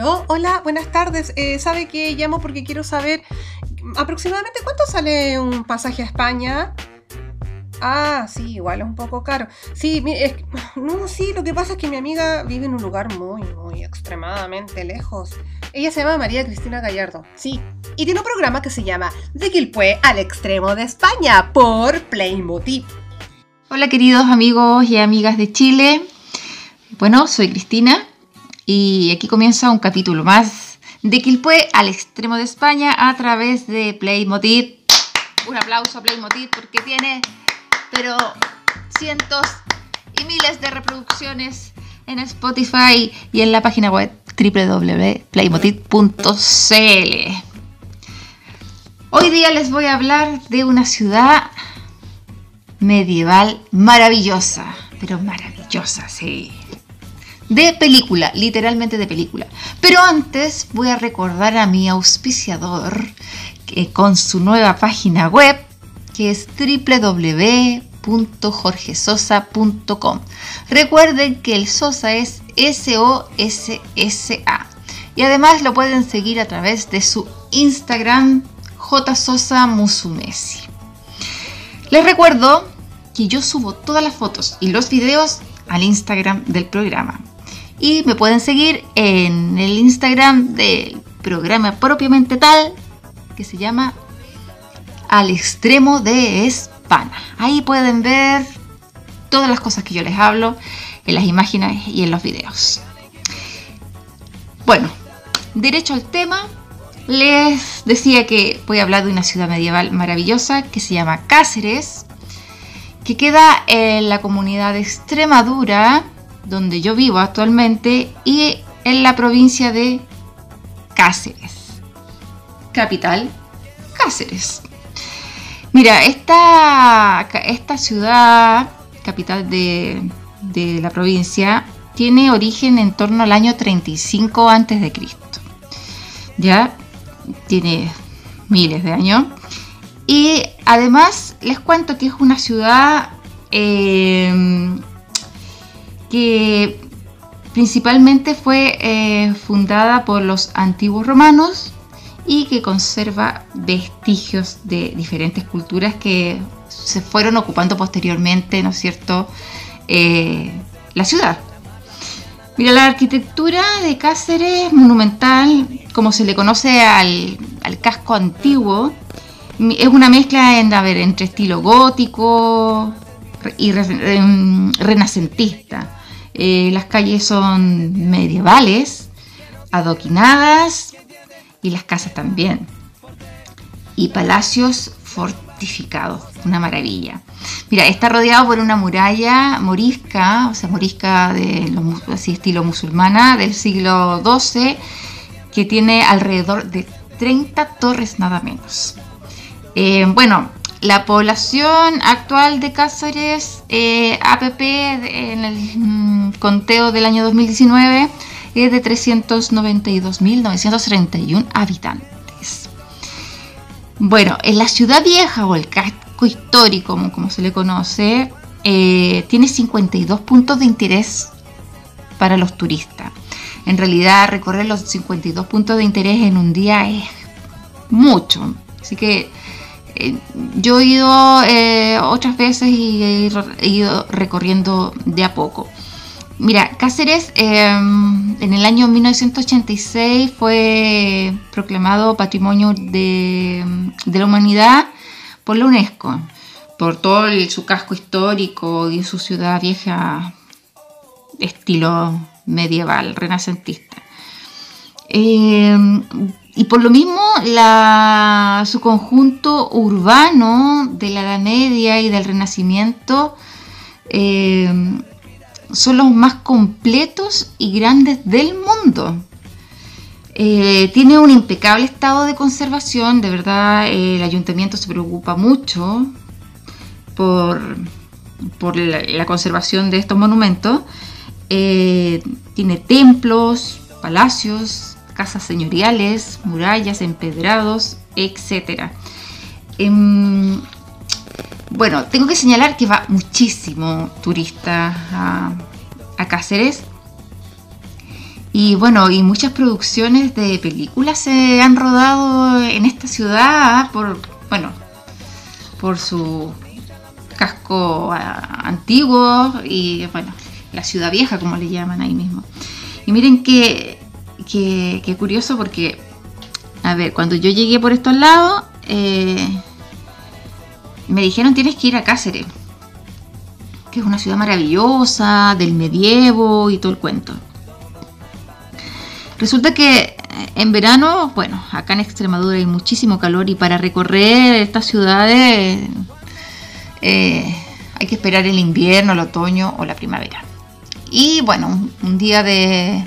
Oh, hola, buenas tardes. Eh, ¿Sabe que llamo porque quiero saber aproximadamente cuánto sale un pasaje a España? Ah, sí, igual es un poco caro. Sí, no, sí, lo que pasa es que mi amiga vive en un lugar muy, muy extremadamente lejos. Ella se llama María Cristina Gallardo, sí. Y tiene un programa que se llama De Quilpue al extremo de España por Playmotiv. Hola queridos amigos y amigas de Chile. Bueno, soy Cristina y aquí comienza un capítulo más de Quilpue al extremo de España a través de Playmotiv. Un aplauso a Playmotiv porque tiene pero cientos y miles de reproducciones en Spotify y en la página web www.playmotiv.cl. Hoy día les voy a hablar de una ciudad medieval maravillosa, pero maravillosa, sí. De película, literalmente de película. Pero antes voy a recordar a mi auspiciador que con su nueva página web que es www.jorgesosa.com. Recuerden que el Sosa es S-O-S-S-A. Y además lo pueden seguir a través de su Instagram jsosa musumesi. Les recuerdo que yo subo todas las fotos y los videos al Instagram del programa. Y me pueden seguir en el Instagram del programa propiamente tal, que se llama al extremo de Espana. Ahí pueden ver todas las cosas que yo les hablo en las imágenes y en los videos. Bueno, derecho al tema, les decía que voy a hablar de una ciudad medieval maravillosa que se llama Cáceres, que queda en la comunidad de Extremadura, donde yo vivo actualmente, y en la provincia de Cáceres. Capital, Cáceres. Mira, esta, esta ciudad, capital de, la provincia, tiene origen en torno al año 35 a.C. Ya tiene miles de años. Y además les cuento que es una ciudad eh, que principalmente fue eh, fundada por los antiguos romanos y que conserva vestigios de diferentes culturas que se fueron ocupando posteriormente, ¿no es cierto?, eh, la ciudad. Mira, la arquitectura de Cáceres monumental, como se le conoce al, casco antiguo, es una mezcla entre estilo gótico y em, renacentista. Eh, las calles son medievales, adoquinadas, y las casas también. Y palacios fortificados, una maravilla. Mira, está rodeado por una muralla morisca, o sea, morisca de estilo musulmana del siglo XII, que tiene alrededor de 30 torres nada menos. Eh, bueno, la población actual de Cáceres, eh, APP, en el mm, conteo del año 2019, es de 392.931 habitantes. Bueno, en la ciudad vieja o el casco histórico, como, se le conoce, eh, tiene 52 puntos de interés para los turistas. En realidad, recorrer los 52 puntos de interés en un día es mucho. Así que eh, yo he ido eh, otras veces y he ido recorriendo de a poco. Mira, Cáceres em, en el año 1986 fue proclamado Patrimonio de, la Humanidad por la UNESCO, por todo su casco histórico y su ciudad vieja estilo medieval, renacentista. Em, y por lo mismo su conjunto urbano de la Edad Media y del Renacimiento em, son los más completos y grandes del mundo. Eh, tiene un impecable estado de conservación, de verdad el ayuntamiento se preocupa mucho por, por la, conservación de estos monumentos. Eh, tiene templos, palacios, casas señoriales, murallas, empedrados, etc. Bueno, tengo que señalar que va muchísimo turista a, Cáceres Y bueno, y muchas producciones de películas se han rodado en esta ciudad por, bueno, por su casco antiguo y bueno, la ciudad vieja como le llaman ahí mismo. Y miren qué, curioso porque, a ver, cuando yo llegué por estos lados, eh, me dijeron tienes que ir a Cáceres, que es una ciudad maravillosa, del medievo y todo el cuento. Resulta que eh, en verano, bueno, acá en Extremadura hay muchísimo calor y para recorrer estas ciudades eh, hay que esperar el invierno, el otoño o la primavera. Y bueno, un, día de,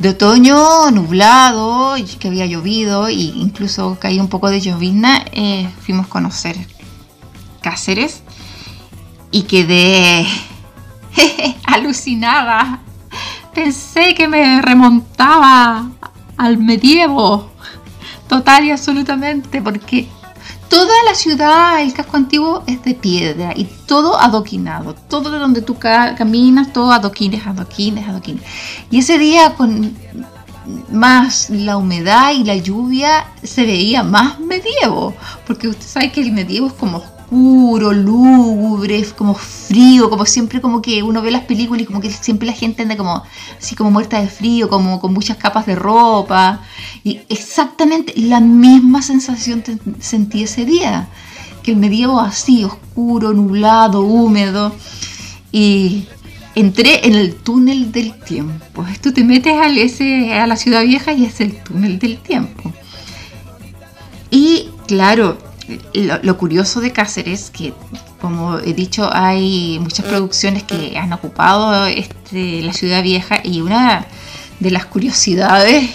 de otoño nublado, que había llovido e incluso caía un poco de llovizna, eh, fuimos a conocer Cáceres y quedé alucinada. Pensé que me remontaba al medievo, total y absolutamente, porque toda la ciudad, el casco antiguo es de piedra y todo adoquinado, todo de donde tú caminas, todo adoquines, adoquines, adoquines. Y ese día con más la humedad y la lluvia se veía más medievo, porque usted sabe que el medievo es como oscuro, lúgubre, como frío, como siempre como que uno ve las películas y como que siempre la gente anda como así como muerta de frío, como con muchas capas de ropa. Y exactamente la misma sensación sentí ese día, que el medievo así, oscuro, nublado, húmedo. Y entré en el túnel del tiempo. Tú te metes al ese, a la ciudad vieja y es el túnel del tiempo. Y claro, lo, curioso de Cáceres, que como he dicho, hay muchas producciones que han ocupado este, la ciudad vieja y una de las curiosidades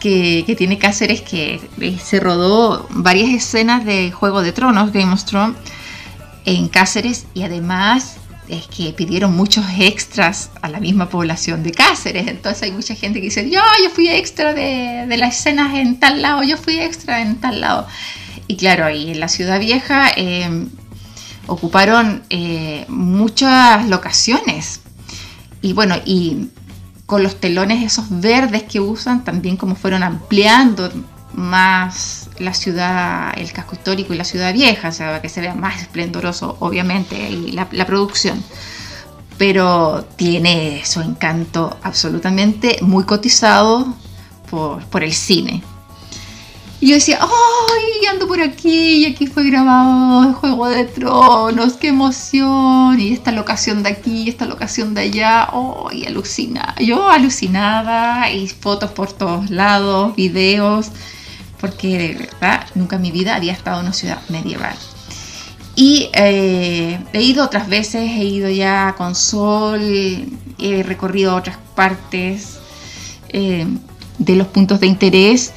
que, tiene Cáceres que se rodó varias escenas de Juego de Tronos, Game of Thrones, en Cáceres y además es que pidieron muchos extras a la misma población de Cáceres. Entonces hay mucha gente que dice, yo, yo fui extra de, de las escenas en tal lado, yo fui extra en tal lado. Y claro, ahí en la ciudad vieja em, ocuparon eh, muchas locaciones. Y bueno, y con los telones esos verdes que usan, también como fueron ampliando más la ciudad, el casco histórico y la ciudad vieja, o sea, que se vea más esplendoroso, obviamente, la, producción. Pero tiene su encanto absolutamente muy cotizado por el cine. Y yo decía, ¡ay! Ando por aquí y aquí fue grabado el Juego de Tronos, qué emoción. Y esta locación de aquí, esta locación de allá, ¡ay! alucina. Yo alucinada y fotos por todos lados, videos, porque de verdad nunca en mi vida había estado en una ciudad medieval. Y eh, he ido otras veces, he ido ya con sol, he recorrido otras partes eh, de los puntos de interés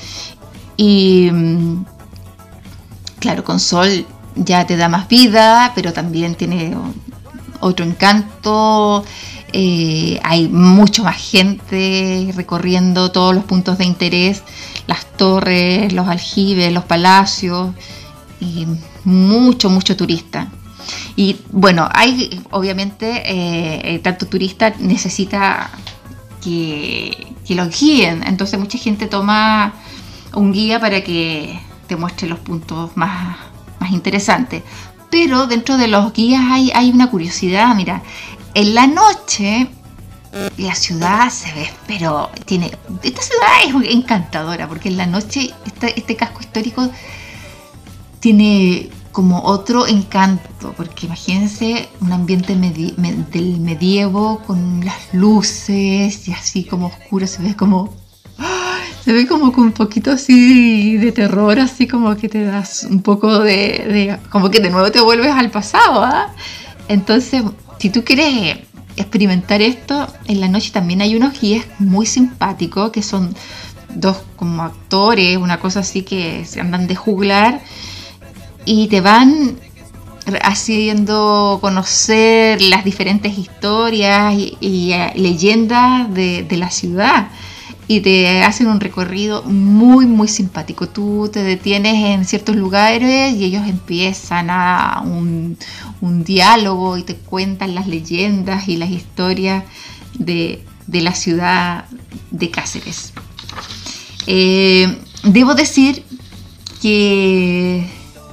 y mm, claro, con sol ya te da más vida, pero también tiene otro encanto. Eh, hay mucho más gente recorriendo todos los puntos de interés, las torres, los aljibes, los palacios, y mucho, mucho turista. Y bueno, hay obviamente, eh, tanto turista necesita que, que los guíen, entonces mucha gente toma un guía para que te muestre los puntos más, más interesantes. Pero dentro de los guías hay, hay una curiosidad, mira, en la noche la ciudad se ve, pero tiene. Esta ciudad es encantadora, porque en la noche este, este casco histórico tiene como otro encanto, porque imagínense un ambiente del medievo con las luces y así como oscuro, se ve como se ve como con un poquito así de terror, así como que te das un poco de, como que de nuevo te vuelves al pasado, ¿ah? Entonces, si tú quieres experimentar esto, en la noche también hay unos guías muy simpáticos que son dos como actores, una cosa así que se andan de juglar y te van haciendo conocer las diferentes historias y, eh, leyendas de la ciudad y te hacen un recorrido muy muy simpático. Tú te detienes en ciertos lugares y ellos empiezan a un, un diálogo y te cuentan las leyendas y las historias de, de la ciudad de Cáceres. Eh, debo decir que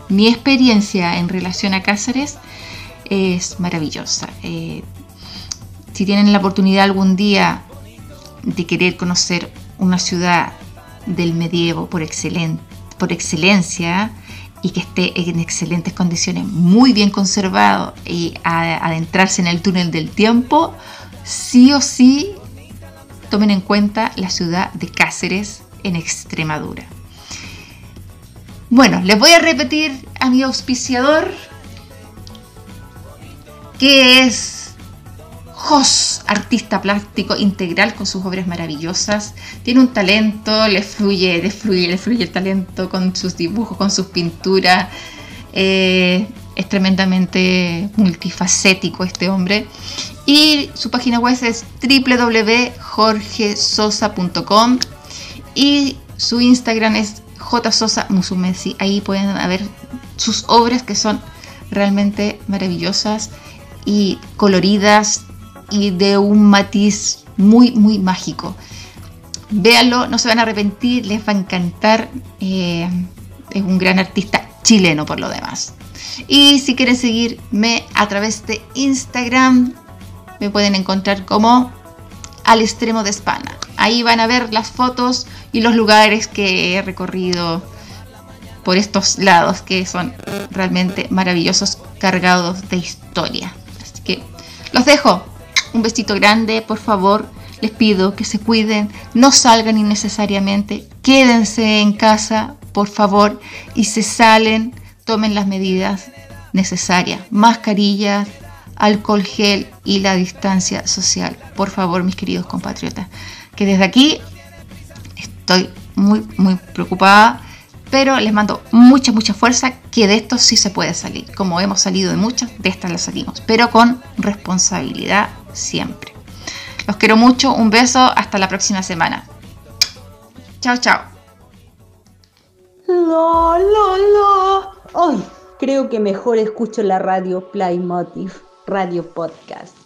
mi experiencia en relación a Cáceres es maravillosa. Eh, si tienen la oportunidad algún día de querer conocer una ciudad del medievo por, por excelencia y que esté en excelentes condiciones, muy bien conservado y adentrarse en el túnel del tiempo, sí o sí tomen en cuenta la ciudad de Cáceres en Extremadura. Bueno, les voy a repetir a mi auspiciador, que es Jos, artista plástico integral con sus obras maravillosas. Tiene un talento, le fluye, le fluye, le fluye el talento con sus dibujos, con sus pinturas. Eh, es tremendamente multifacético este hombre. Y su página web es www.jorgesosa.com y su Instagram es jsosa musumesi. Ahí pueden ver sus obras que son realmente maravillosas y coloridas y de un matiz muy, muy mágico. Véanlo, no se van a arrepentir, les va a encantar. Eh, es un gran artista chileno por lo demás. Y si quieren seguirme a través de Instagram, me pueden encontrar como al extremo de España. Ahí van a ver las fotos y los lugares que he recorrido por estos lados que son realmente maravillosos, cargados de historia. Así que los dejo. Un besito grande, por favor. Les pido que se cuiden, no salgan innecesariamente, quédense en casa, por favor, y se salen, tomen las medidas necesarias, mascarillas, alcohol gel y la distancia social. Por favor, mis queridos compatriotas, que desde aquí estoy muy, muy preocupada, pero les mando mucha, mucha fuerza, que de esto sí se puede salir. Como hemos salido de muchas, de estas las salimos, pero con responsabilidad siempre. Los quiero mucho, un beso, hasta la próxima semana. Chao, chao. La, la, la. Ay, creo que mejor escucho la radio Playmotiv, radio podcast.